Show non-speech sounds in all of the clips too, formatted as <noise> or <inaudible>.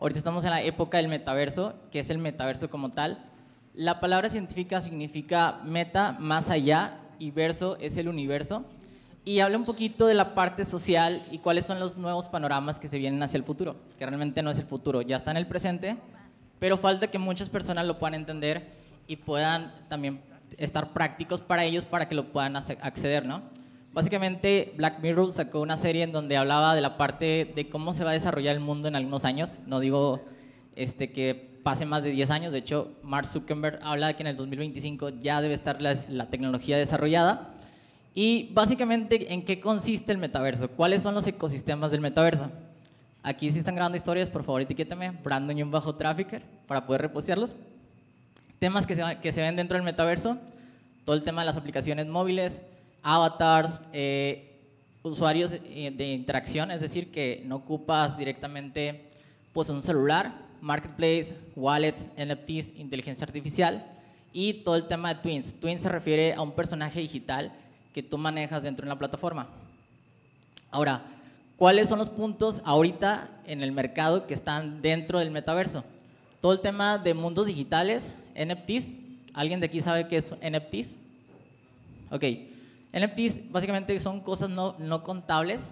Ahorita estamos en la época del metaverso, que es el metaverso como tal. La palabra científica significa meta, más allá, y verso es el universo. Y habla un poquito de la parte social y cuáles son los nuevos panoramas que se vienen hacia el futuro, que realmente no es el futuro, ya está en el presente, pero falta que muchas personas lo puedan entender y puedan también estar prácticos para ellos para que lo puedan acceder, ¿no? Básicamente, Black Mirror sacó una serie en donde hablaba de la parte de cómo se va a desarrollar el mundo en algunos años. No digo este, que pase más de 10 años. De hecho, Mark Zuckerberg habla de que en el 2025 ya debe estar la, la tecnología desarrollada. Y básicamente, ¿en qué consiste el metaverso? ¿Cuáles son los ecosistemas del metaverso? Aquí si están grabando historias, por favor etiquétame, Brandon y un bajo trafficker, para poder repostearlos. Temas que se, que se ven dentro del metaverso, todo el tema de las aplicaciones móviles, avatars, eh, usuarios de interacción, es decir, que no ocupas directamente pues, un celular, marketplace, wallets, NFTs, inteligencia artificial y todo el tema de Twins. Twins se refiere a un personaje digital que tú manejas dentro de la plataforma. Ahora, ¿cuáles son los puntos ahorita en el mercado que están dentro del metaverso? Todo el tema de mundos digitales, NFTs. ¿Alguien de aquí sabe qué es NFTs? Ok. NFTs básicamente son cosas no, no contables.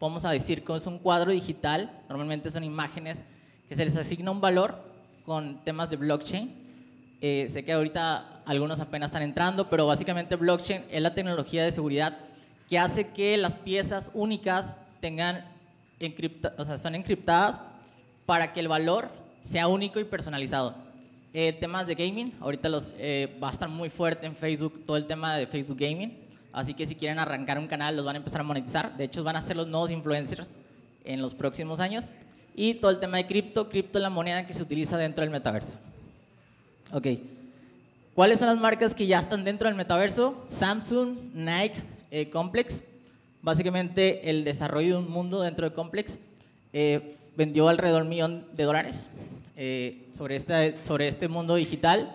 Vamos a decir que es un cuadro digital. Normalmente son imágenes que se les asigna un valor con temas de blockchain. Eh, sé que ahorita algunos apenas están entrando, pero básicamente blockchain es la tecnología de seguridad que hace que las piezas únicas tengan encripta, o sea, son encriptadas para que el valor sea único y personalizado. Eh, temas de gaming, ahorita los, eh, va a estar muy fuerte en Facebook todo el tema de Facebook Gaming, así que si quieren arrancar un canal los van a empezar a monetizar, de hecho van a ser los nuevos influencers en los próximos años. Y todo el tema de cripto, cripto es la moneda que se utiliza dentro del metaverso. Ok, ¿cuáles son las marcas que ya están dentro del metaverso? Samsung, Nike, eh, Complex. Básicamente el desarrollo de un mundo dentro de Complex vendió alrededor de un millón de dólares eh, sobre, este, sobre este mundo digital.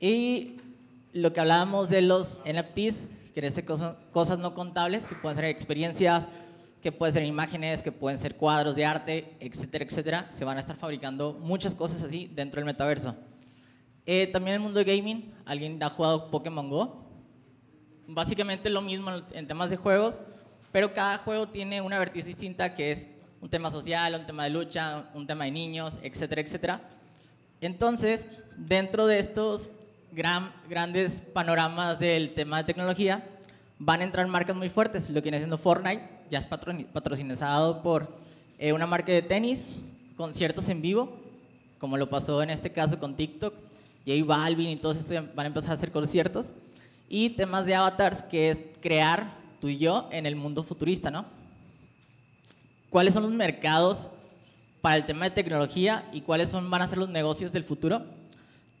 Y lo que hablábamos de los NFTs, que ser cosas, cosas no contables, que pueden ser experiencias, que pueden ser imágenes, que pueden ser cuadros de arte, etcétera, etcétera. Se van a estar fabricando muchas cosas así dentro del metaverso. Eh, también el mundo de gaming, ¿alguien ha jugado Pokémon Go? Básicamente lo mismo en temas de juegos, pero cada juego tiene una vertiente distinta que es un tema social, un tema de lucha, un tema de niños, etcétera, etcétera. Entonces, dentro de estos gran, grandes panoramas del tema de tecnología, van a entrar marcas muy fuertes. Lo que viene siendo Fortnite, ya es patrocinado por eh, una marca de tenis, conciertos en vivo, como lo pasó en este caso con TikTok. J Balvin y todos estos van a empezar a hacer conciertos. Y temas de avatars, que es crear tú y yo en el mundo futurista, ¿no? cuáles son los mercados para el tema de tecnología y cuáles son, van a ser los negocios del futuro.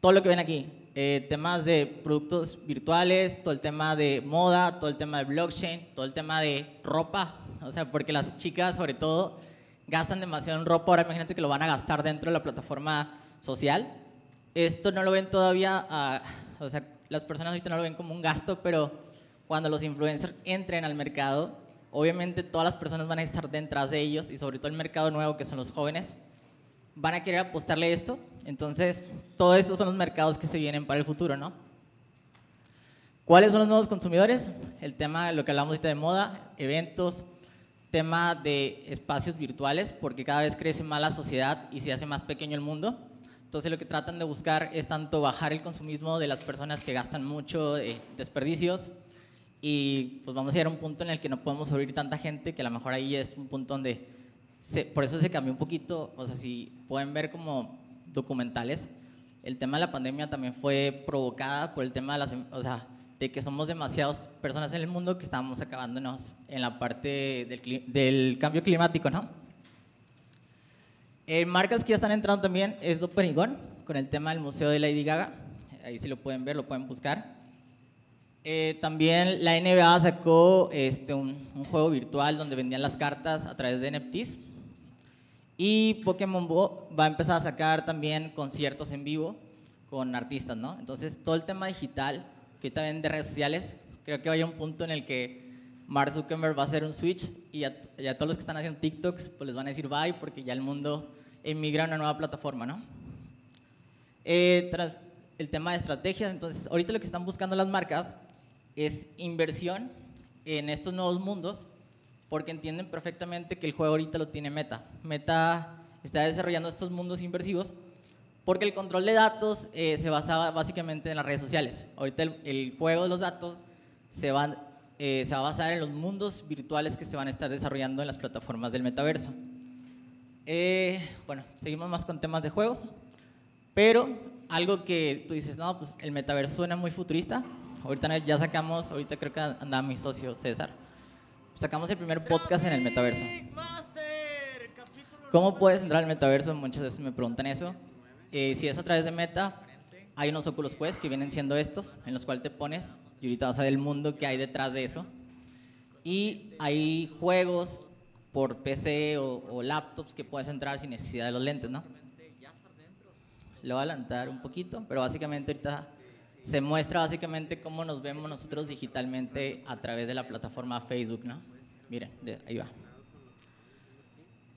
Todo lo que ven aquí, eh, temas de productos virtuales, todo el tema de moda, todo el tema de blockchain, todo el tema de ropa, o sea, porque las chicas sobre todo gastan demasiado en ropa, ahora imagínate que lo van a gastar dentro de la plataforma social. Esto no lo ven todavía, o sea, las personas ahorita no lo ven como un gasto, pero cuando los influencers entren al mercado, obviamente todas las personas van a estar detrás de ellos y sobre todo el mercado nuevo que son los jóvenes van a querer apostarle esto. Entonces, todos estos son los mercados que se vienen para el futuro, ¿no? ¿Cuáles son los nuevos consumidores? El tema de lo que hablamos de moda, eventos, tema de espacios virtuales, porque cada vez crece más la sociedad y se hace más pequeño el mundo. Entonces lo que tratan de buscar es tanto bajar el consumismo de las personas que gastan mucho de desperdicios, y pues vamos a llegar a un punto en el que no podemos abrir tanta gente, que a lo mejor ahí es un punto donde, por eso se cambió un poquito, o sea, si pueden ver como documentales, el tema de la pandemia también fue provocada por el tema de las, o sea, de que somos demasiadas personas en el mundo que estamos acabándonos en la parte del, del cambio climático, ¿no? Eh, marcas que ya están entrando también es Doperigón, con el tema del Museo de Lady Gaga. Ahí si lo pueden ver, lo pueden buscar. Eh, también la NBA sacó este, un, juego virtual donde vendían las cartas a través de NFTs. Y Pokémon Go va a empezar a sacar también conciertos en vivo con artistas, ¿no? Entonces, todo el tema digital, que también de redes sociales, creo que va a un punto en el que Mark Zuckerberg va a hacer un switch y a, todos los que están haciendo TikToks, pues les van a decir bye porque ya el mundo emigrar a una nueva plataforma, ¿no? Eh, tras el tema de estrategias, entonces, ahorita lo que están buscando las marcas es inversión en estos nuevos mundos, porque entienden perfectamente que el juego ahorita lo tiene Meta. Meta está desarrollando estos mundos inversivos porque el control de datos eh, se basaba básicamente en las redes sociales. Ahorita el, juego de los datos se, eh, se va a basar en los mundos virtuales que se van a estar desarrollando en las plataformas del metaverso. Eh, bueno, seguimos más con temas de juegos, pero algo que tú dices, no, pues el metaverso suena muy futurista. Ahorita ya sacamos, ahorita creo que anda mi socio César, sacamos el primer podcast en el metaverso. ¿Cómo puedes entrar al metaverso? Muchas veces me preguntan eso. Eh, si es a través de Meta, hay unos Oculus Quest que vienen siendo estos, en los cuales te pones y ahorita vas a ver el mundo que hay detrás de eso. Y hay juegos por PC o, laptops que puedes entrar sin necesidad de los lentes, ¿no? Lo voy a adelantar un poquito, pero básicamente ahorita se muestra básicamente cómo nos vemos nosotros digitalmente a través de la plataforma Facebook, ¿no? Miren, ahí va.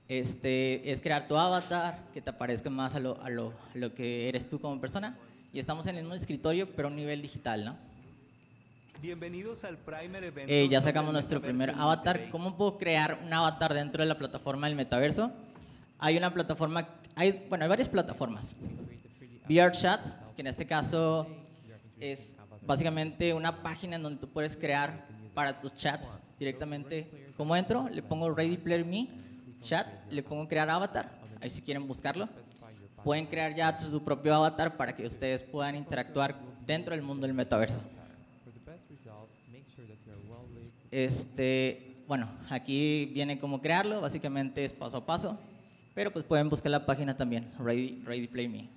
Este, es crear tu avatar, que te aparezca más a lo, a, lo, lo, que eres tú como persona. Y estamos en el mismo escritorio, pero a un nivel digital, ¿no? Bienvenidos al Primer Evento. Eh, ya sacamos nuestro primer avatar. ¿Cómo puedo crear un avatar dentro de la plataforma del metaverso? Hay una plataforma, hay, bueno, hay varias plataformas. VRChat, que en este caso es básicamente una página en donde tú puedes crear para tus chats directamente. ¿Cómo entro? Le pongo Ready Player Me chat, le pongo crear avatar, ahí si quieren buscarlo. Pueden crear ya su propio avatar para que ustedes puedan interactuar dentro del mundo del metaverso. Este, bueno, aquí viene cómo crearlo, básicamente es paso a paso, pero pues pueden buscar la página también, Ready, Ready Play Me.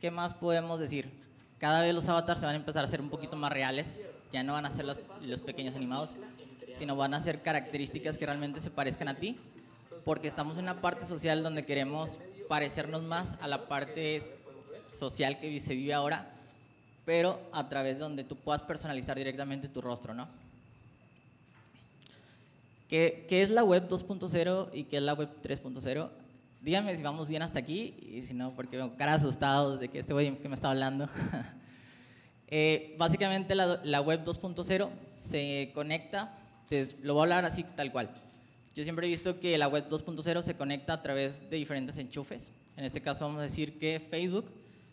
¿Qué más podemos decir? Cada vez los avatars se van a empezar a ser un poquito más reales, ya no van a ser los, los pequeños animados, sino van a ser características que realmente se parezcan a ti porque estamos en una parte social donde queremos parecernos más a la parte social que se vive ahora, pero a través de donde tú puedas personalizar directamente tu rostro, ¿no? ¿Qué, qué es la web 2.0 y qué es la web 3.0? Díganme si vamos bien hasta aquí y si no, porque veo cara asustados de que este güey que me está hablando. <laughs> eh, básicamente la, la web 2.0 se conecta, lo voy a hablar así tal cual yo siempre he visto que la web 2.0 se conecta a través de diferentes enchufes. En este caso vamos a decir que Facebook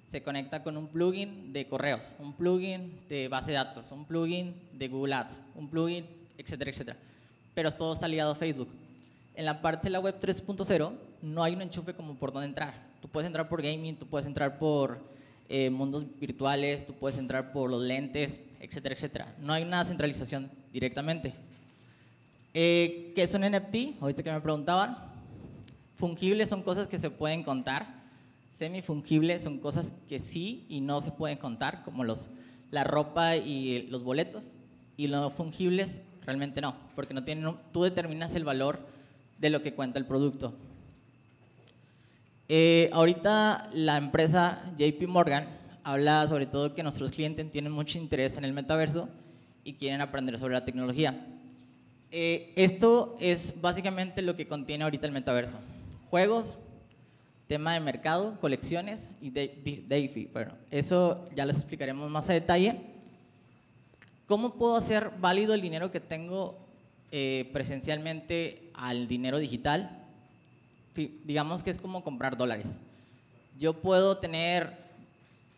se conecta con un plugin de correos, un plugin de base de datos, un plugin de Google Ads, un plugin, etcétera, etcétera. Pero todo está ligado a Facebook. En la parte de la web 3.0 no hay un enchufe como por dónde entrar. Tú puedes entrar por gaming, tú puedes entrar por eh, mundos virtuales, tú puedes entrar por los lentes, etcétera, etcétera. No hay una centralización directamente. Eh, ¿Qué es un NFT? Ahorita que me preguntaban. Fungibles son cosas que se pueden contar. Semifungibles son cosas que sí y no se pueden contar, como los, la ropa y los boletos. Y los fungibles realmente no, porque no tienen, tú determinas el valor de lo que cuenta el producto. Eh, ahorita la empresa JP Morgan habla sobre todo que nuestros clientes tienen mucho interés en el metaverso y quieren aprender sobre la tecnología. Eh, esto es básicamente lo que contiene ahorita el metaverso. Juegos, tema de mercado, colecciones y DeFi. Bueno, eso ya les explicaremos más a detalle. ¿Cómo puedo hacer válido el dinero que tengo eh, presencialmente al dinero digital? Digamos que es como comprar dólares. Yo puedo tener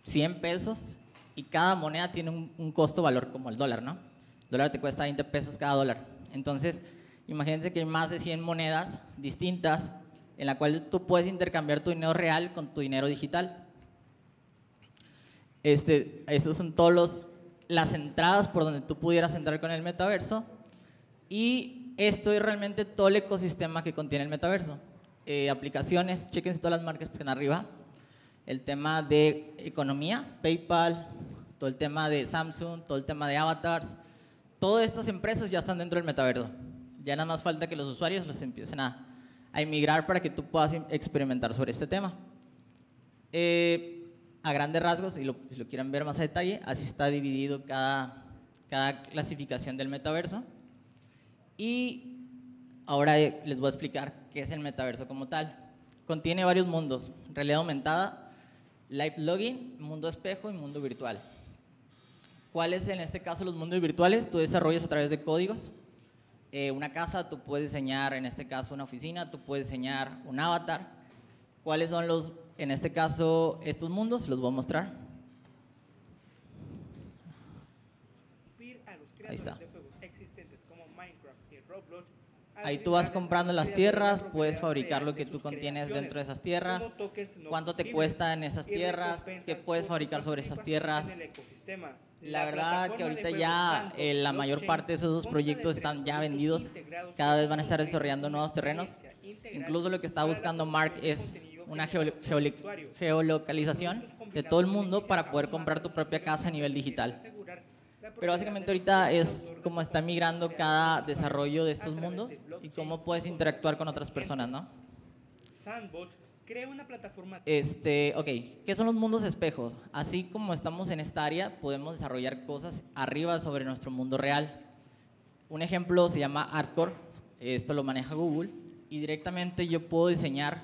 100 pesos y cada moneda tiene un, un costo-valor como el dólar, ¿no? El dólar te cuesta 20 pesos cada dólar. Entonces, imagínense que hay más de 100 monedas distintas en la cual tú puedes intercambiar tu dinero real con tu dinero digital. Este, esas son todas las entradas por donde tú pudieras entrar con el metaverso. Y esto es realmente todo el ecosistema que contiene el metaverso. Eh, aplicaciones, chequen todas las marcas que están arriba. El tema de economía, PayPal, todo el tema de Samsung, todo el tema de avatars, todas estas empresas ya están dentro del metaverso. Ya nada más falta que los usuarios los empiecen a, a emigrar para que tú puedas experimentar sobre este tema. Eh, a grandes rasgos, si lo, si lo quieren ver más a detalle, así está dividido cada, cada clasificación del metaverso. Y ahora les voy a explicar qué es el metaverso como tal. contiene varios mundos, realidad aumentada, live login, mundo espejo y mundo virtual. ¿Cuáles en este caso los mundos virtuales? Tú desarrollas a través de códigos. Eh, una casa, tú puedes diseñar, en este caso, una oficina, tú puedes diseñar un avatar. ¿Cuáles son los, en este caso, estos mundos? Los voy a mostrar. Ahí está. Ahí tú vas comprando las tierras, puedes fabricar lo que tú contienes dentro de esas tierras, cuánto te cuesta en esas tierras, qué puedes fabricar sobre esas tierras. La verdad que ahorita ya eh, la mayor parte de esos proyectos están ya vendidos, cada vez van a estar desarrollando nuevos terrenos. Incluso lo que está buscando Mark es una geolocalización de todo el mundo para poder comprar tu propia casa a nivel digital. Pero básicamente ahorita es como está migrando cada desarrollo de estos mundos y cómo puedes interactuar con otras personas, ¿no? Sandbox crea una plataforma. Este, ok, ¿qué son los mundos espejos? Así como estamos en esta área, podemos desarrollar cosas arriba sobre nuestro mundo real. Un ejemplo se llama Artcore, esto lo maneja Google, y directamente yo puedo diseñar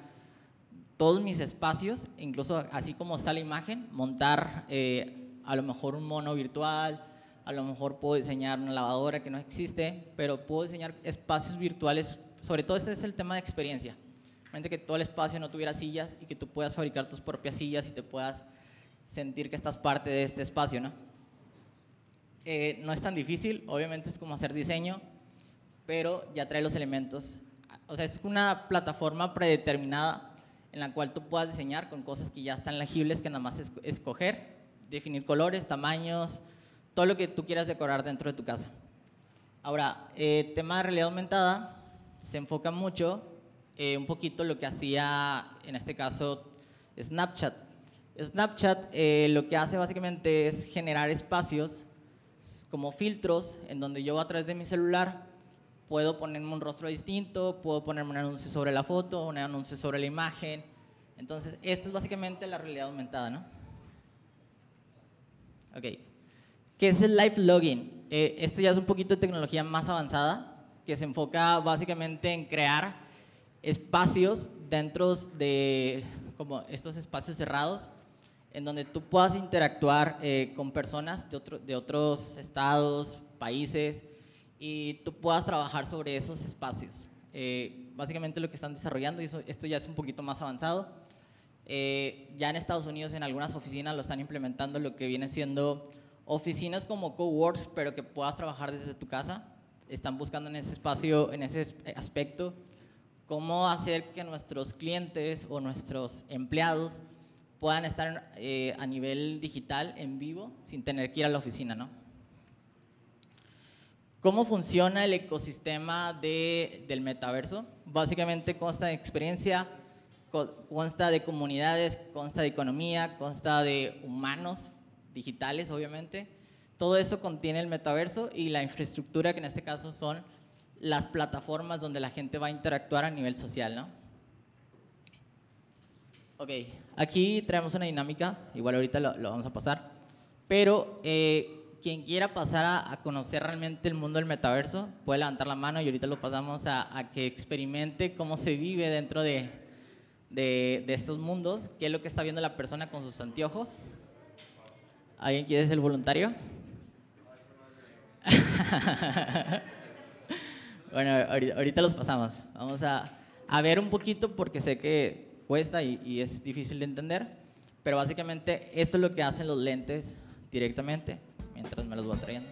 todos mis espacios, incluso así como está la imagen, montar eh, a lo mejor un mono virtual, a lo mejor puedo diseñar una lavadora que no existe, pero puedo diseñar espacios virtuales. Sobre todo este es el tema de experiencia. Realmente que todo el espacio no tuviera sillas y que tú puedas fabricar tus propias sillas y te puedas sentir que estás parte de este espacio, ¿no? Eh, no es tan difícil, obviamente es como hacer diseño, pero ya trae los elementos. O sea, es una plataforma predeterminada en la cual tú puedas diseñar con cosas que ya están legibles, que nada más es escoger, definir colores, tamaños, todo lo que tú quieras decorar dentro de tu casa. Ahora, eh, tema de realidad aumentada, se enfoca mucho eh, un poquito lo que hacía, en este caso, Snapchat. Snapchat eh, lo que hace básicamente es generar espacios como filtros en donde yo a través de mi celular puedo ponerme un rostro distinto, puedo ponerme un anuncio sobre la foto, un anuncio sobre la imagen. Entonces, esto es básicamente la realidad aumentada, ¿no? Ok. ¿Qué es el live login? Eh, esto ya es un poquito de tecnología más avanzada, que se enfoca básicamente en crear espacios dentro de como estos espacios cerrados, en donde tú puedas interactuar eh, con personas de, de otros estados, países, y tú puedas trabajar sobre esos espacios. Eh, básicamente lo que están desarrollando, y esto ya es un poquito más avanzado, ya en Estados Unidos en algunas oficinas lo están implementando lo que viene siendo oficinas como coworks, pero que puedas trabajar desde tu casa. Están buscando en ese espacio, en ese aspecto, cómo hacer que nuestros clientes o nuestros empleados puedan estar eh, a nivel digital, en vivo, sin tener que ir a la oficina, ¿no? ¿Cómo funciona el ecosistema de, del metaverso? Básicamente consta de experiencia, consta de comunidades, consta de economía, consta de humanos digitales, obviamente. Todo eso contiene el metaverso y la infraestructura, que en este caso son las plataformas donde la gente va a interactuar a nivel social, ¿no? Ok, aquí traemos una dinámica, igual ahorita lo, vamos a pasar, pero eh, quien quiera pasar a, conocer realmente el mundo del metaverso puede levantar la mano y ahorita lo pasamos a, que experimente cómo se vive dentro de, de, de estos mundos, qué es lo que está viendo la persona con sus anteojos. ¿Alguien quiere ser voluntario? <laughs> bueno, ahorita los pasamos. Vamos a, a, ver un poquito porque sé que cuesta y, y es difícil de entender, pero básicamente esto es lo que hacen los lentes directamente mientras me los voy trayendo.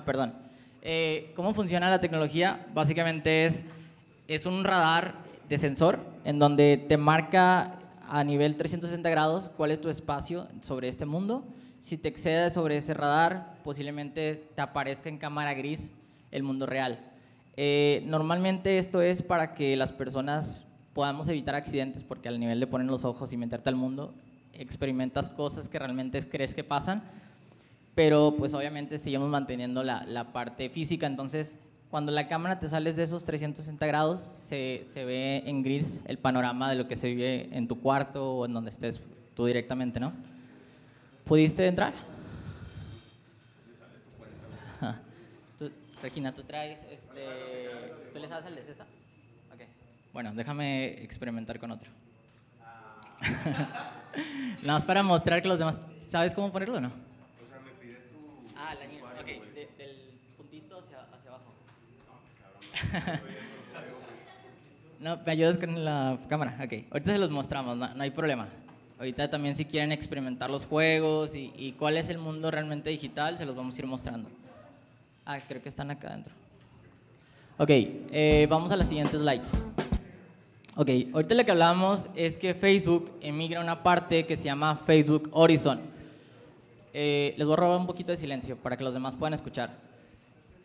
Ah, perdón. Eh, ¿Cómo funciona la tecnología? Básicamente es, es un radar de sensor en donde te marca a nivel 360 grados cuál es tu espacio sobre este mundo. Si te excedes sobre ese radar, posiblemente te aparezca en cámara gris el mundo real. Eh, normalmente esto es para que las personas podamos evitar accidentes porque al nivel de poner los ojos y meterte al mundo, experimentas cosas que realmente crees que pasan, pero pues obviamente seguimos manteniendo la, parte física, entonces cuando la cámara te sales de esos 360 grados, se, ve en gris el panorama de lo que se vive en tu cuarto o en donde estés tú directamente, ¿no? ¿Pudiste entrar? Tú, Regina, tú traes, este, ¿tú le sabes el de César? Ok. Bueno, déjame experimentar con otro. <laughs> Nada más para mostrar que los demás, ¿sabes cómo ponerlo o no? O sea, me pide tu. Ah, la niña, ok, de- del puntito hacia, hacia abajo. <laughs> No, me ayudas con la cámara, ok. Ahorita se los mostramos, no, no hay problema. Ahorita también si quieren experimentar los juegos y, y cuál es el mundo realmente digital, se los vamos a ir mostrando. Ah, creo que están acá adentro. Ok, eh, vamos a la siguiente slide. Ok, ahorita lo que hablábamos es que Facebook emigra una parte que se llama Facebook Horizon. Eh, les voy a robar un poquito de silencio para que los demás puedan escuchar.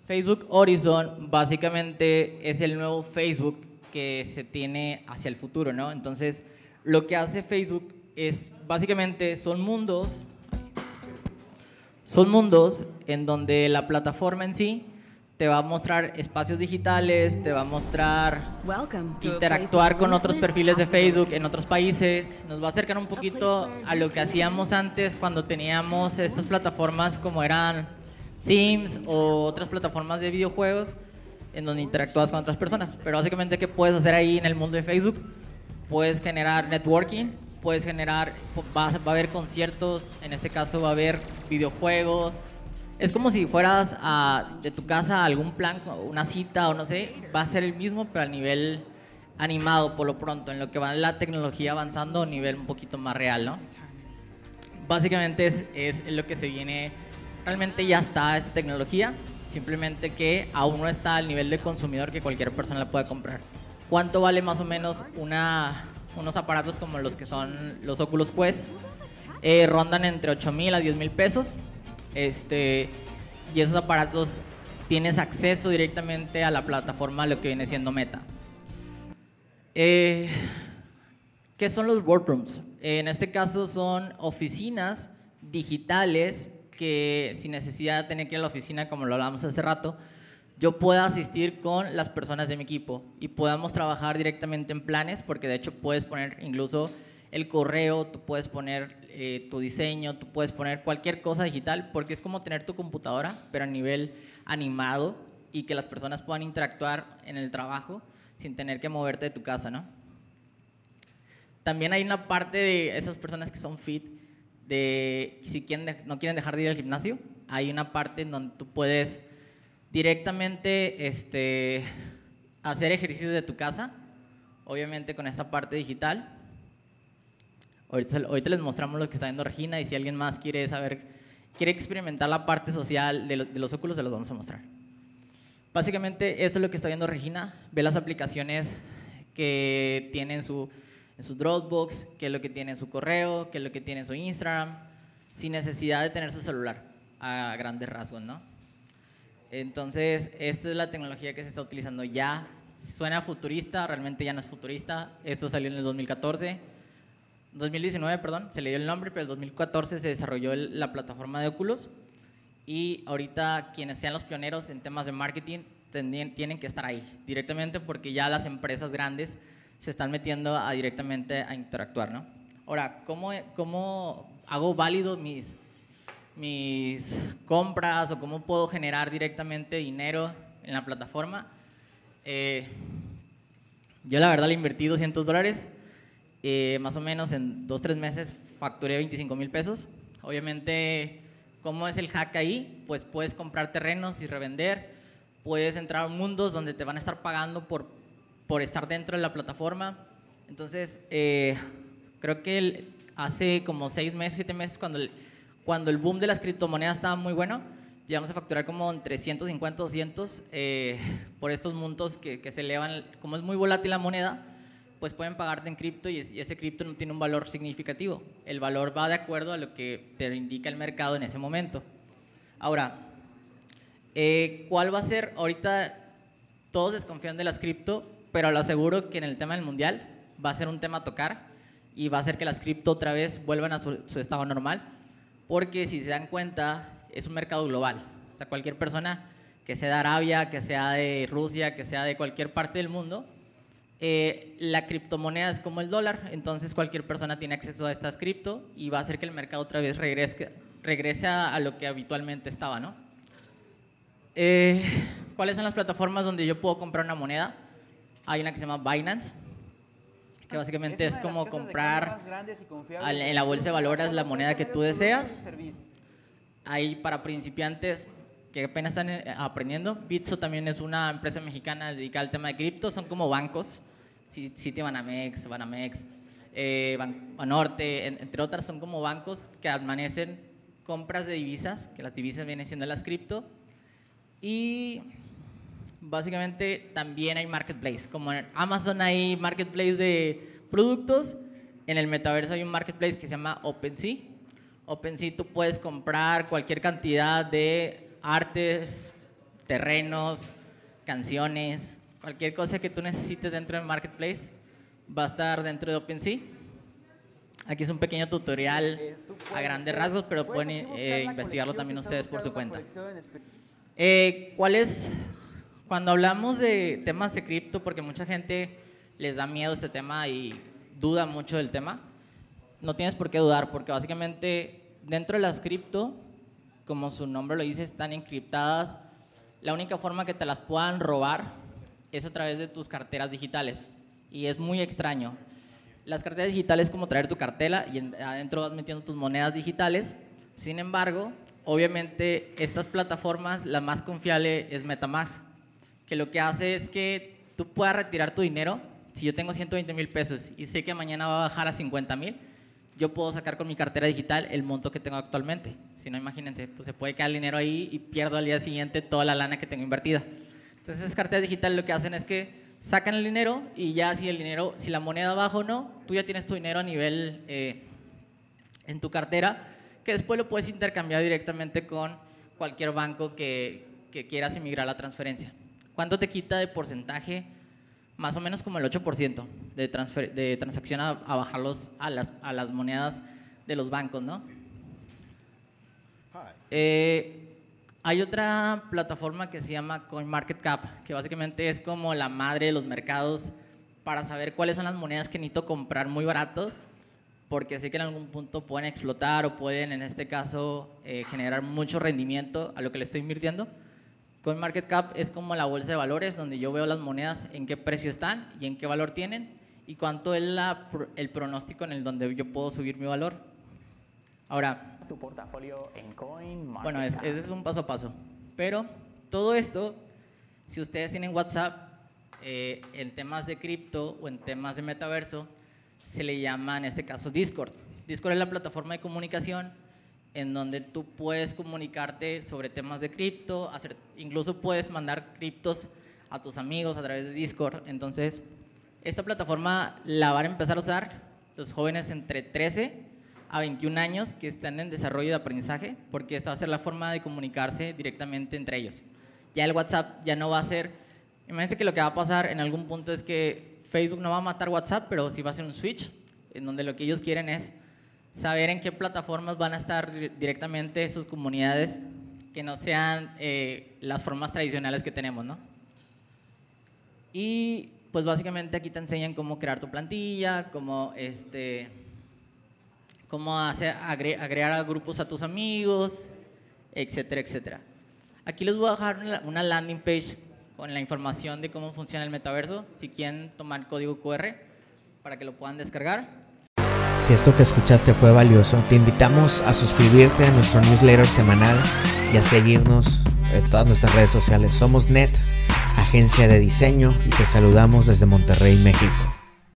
Facebook Horizon básicamente es el nuevo Facebook que se tiene hacia el futuro, ¿no? Entonces, lo que hace Facebook es básicamente son mundos son mundos en donde la plataforma en sí te va a mostrar espacios digitales, te va a mostrar interactuar con otros perfiles de Facebook en otros países, nos va a acercar un poquito a lo que hacíamos antes cuando teníamos estas plataformas como eran Sims o otras plataformas de videojuegos en donde interactúas con otras personas. Pero básicamente, ¿qué puedes hacer ahí en el mundo de Facebook? Puedes generar networking, puedes generar, va, va a haber conciertos, en este caso va a haber videojuegos. Es como si fueras a- de tu casa a algún plan, una cita o no sé, va a ser el mismo, pero a nivel animado por lo pronto, en lo que va la tecnología avanzando a un nivel un poquito más real, ¿no? Básicamente es, es lo que se viene, realmente ya está esta tecnología, simplemente que aún no está al nivel de consumidor que cualquier persona la pueda comprar. ¿Cuánto vale más o menos unos aparatos como los que son los Oculus Quest? Eh, rondan entre 8 mil a 10 mil pesos. Este, y esos aparatos tienes acceso directamente a la plataforma, lo que viene siendo Meta. Eh, ¿Qué son los workrooms? En este caso son oficinas digitales que sin necesidad de tener que ir a la oficina, como lo hablábamos hace rato, yo pueda asistir con las personas de mi equipo y podamos trabajar directamente en planes, porque de hecho puedes poner incluso el correo, tú puedes poner eh, tu diseño, tú puedes poner cualquier cosa digital, porque es como tener tu computadora, pero a nivel animado y que las personas puedan interactuar en el trabajo sin tener que moverte de tu casa, ¿no? También hay una parte de esas personas que son fit, de si quieren no quieren dejar de ir al gimnasio, hay una parte en donde tú puedes directamente este, hacer ejercicios de tu casa, obviamente con esta parte digital. Ahorita, ahorita les mostramos lo que está viendo Regina y si alguien más quiere saber, quiere experimentar la parte social de, de los óculos, se los vamos a mostrar. Básicamente esto es lo que está viendo Regina, ve las aplicaciones que tiene en su, en su Dropbox, qué es lo que tiene en su correo, qué es lo que tiene en su Instagram, sin necesidad de tener su celular, a grandes rasgos, ¿no? Entonces, esta es la tecnología que se está utilizando ya. Suena futurista, realmente ya no es futurista. Esto salió en el 2014. 2019, perdón, se le dio el nombre, pero en el 2014 se desarrolló la plataforma de Oculus. Y ahorita quienes sean los pioneros en temas de marketing tienen que estar ahí directamente porque ya las empresas grandes se están metiendo a directamente a interactuar, ¿no? Ahora, ¿cómo, cómo hago válido mis, mis compras o cómo puedo generar directamente dinero en la plataforma? Eh, yo la verdad le invertí 200 dólares, eh, más o menos en dos, tres meses facturé 25 mil pesos. Obviamente, ¿cómo es el hack ahí? Pues puedes comprar terrenos y revender, puedes entrar a mundos donde te van a estar pagando por, por estar dentro de la plataforma. Entonces, eh, creo que el- hace como seis meses, siete meses, cuando el, cuando el boom de las criptomonedas estaba muy bueno, llegamos a facturar como entre 150, 200 eh, por estos montos que, que, se elevan. Como es muy volátil la moneda, pues pueden pagarte en cripto y, y ese cripto no tiene un valor significativo. El valor va de acuerdo a lo que te indica el mercado en ese momento. Ahora, eh, ¿cuál va a ser? Ahorita todos desconfían de las cripto, pero lo aseguro que en el tema del mundial va a ser un tema a tocar y va a hacer que las cripto otra vez vuelvan a su, su estado normal, porque si se dan cuenta, es un mercado global. O sea, cualquier persona que sea de Arabia, que sea de Rusia, que sea de cualquier parte del mundo, eh, la criptomoneda es como el dólar, entonces cualquier persona tiene acceso a estas cripto y va a hacer que el mercado otra vez regrese, regrese a, lo que habitualmente estaba, ¿no? Eh, ¿Cuáles son las plataformas donde yo puedo comprar una moneda? Hay una que se llama Binance, que básicamente es, es como comprar en la bolsa de valores la moneda que tú deseas. Hay para principiantes que apenas están eh, aprendiendo. Bitso también es una empresa mexicana dedicada al tema de cripto, son como bancos, Citibanamex, Banamex, eh, Banorte, entre otras, son como bancos que amanecen compras de divisas, que las divisas vienen siendo las cripto, y básicamente también hay marketplace, como en Amazon hay marketplace de productos, en el metaverso hay un marketplace que se llama OpenSea. OpenSea tú puedes comprar cualquier cantidad de artes, terrenos, canciones, cualquier cosa que tú necesites dentro del marketplace va a estar dentro de OpenSea. Aquí es un pequeño tutorial a grandes rasgos, pero pueden eh, investigarlo también ustedes por su cuenta. Eh, ¿Cuál es, cuando hablamos de temas de cripto, porque mucha gente les da miedo este tema y duda mucho del tema, no tienes por qué dudar, porque básicamente dentro de las cripto, como su nombre lo dice, están encriptadas. La única forma que te las puedan robar es a través de tus carteras digitales. Y es muy extraño. Las carteras digitales es como traer tu cartela y adentro vas metiendo tus monedas digitales. Sin embargo, obviamente estas plataformas, la más confiable es Metamask, que lo que hace es que tú puedas retirar tu dinero. Si yo tengo 120 mil pesos y sé que mañana va a bajar a 50 mil, yo puedo sacar con mi cartera digital el monto que tengo actualmente. Si no, imagínense, pues se puede quedar el dinero ahí y pierdo al día siguiente toda la lana que tengo invertida. Entonces, esas carteras digitales lo que hacen es que sacan el dinero y ya si el dinero, si la moneda baja o no, tú ya tienes tu dinero a nivel eh, en tu cartera, que después lo puedes intercambiar directamente con cualquier banco que, que quieras emigrar la transferencia. ¿Cuánto te quita de porcentaje? más o menos como el 8% de, transfer, de transacción a, a bajarlos a las, a las, monedas de los bancos, ¿no? Eh, hay otra plataforma que se llama CoinMarketCap, que básicamente es como la madre de los mercados para saber cuáles son las monedas que necesito comprar muy baratos, porque sé que en algún punto pueden explotar o pueden, en este caso, eh, generar mucho rendimiento a lo que le estoy invirtiendo. CoinMarketCap es como la bolsa de valores donde yo veo las monedas en qué precio están y en qué valor tienen y cuánto es la, el pronóstico en el donde yo puedo subir mi valor. Ahora, tu portafolio en CoinMarketCap. Bueno, es, ese es un paso a paso. Pero todo esto, si ustedes tienen WhatsApp, eh, en temas de cripto o en temas de metaverso, se le llama en este caso Discord. Discord es la plataforma de comunicación en donde tú puedes comunicarte sobre temas de cripto, hacer, incluso puedes mandar criptos a tus amigos a través de Discord. Entonces, esta plataforma la van a empezar a usar los jóvenes entre 13 a 21 años que están en desarrollo de aprendizaje, porque esta va a ser la forma de comunicarse directamente entre ellos. Ya el WhatsApp ya no va a ser, imagínate que lo que va a pasar en algún punto es que Facebook no va a matar WhatsApp, pero sí va a ser un switch, en donde lo que ellos quieren es saber en qué plataformas van a estar directamente sus comunidades que no sean eh, las formas tradicionales que tenemos, ¿no? Y pues básicamente aquí te enseñan cómo crear tu plantilla, cómo, este, cómo hacer, agre agregar a grupos a tus amigos, etcétera, etcétera. Aquí les voy a dejar una landing page con la información de cómo funciona el metaverso, si quieren tomar código QR para que lo puedan descargar. Si esto que escuchaste fue valioso, te invitamos a suscribirte a nuestro newsletter semanal y a seguirnos en todas nuestras redes sociales. Somos NET, agencia de diseño, y te saludamos desde Monterrey, México.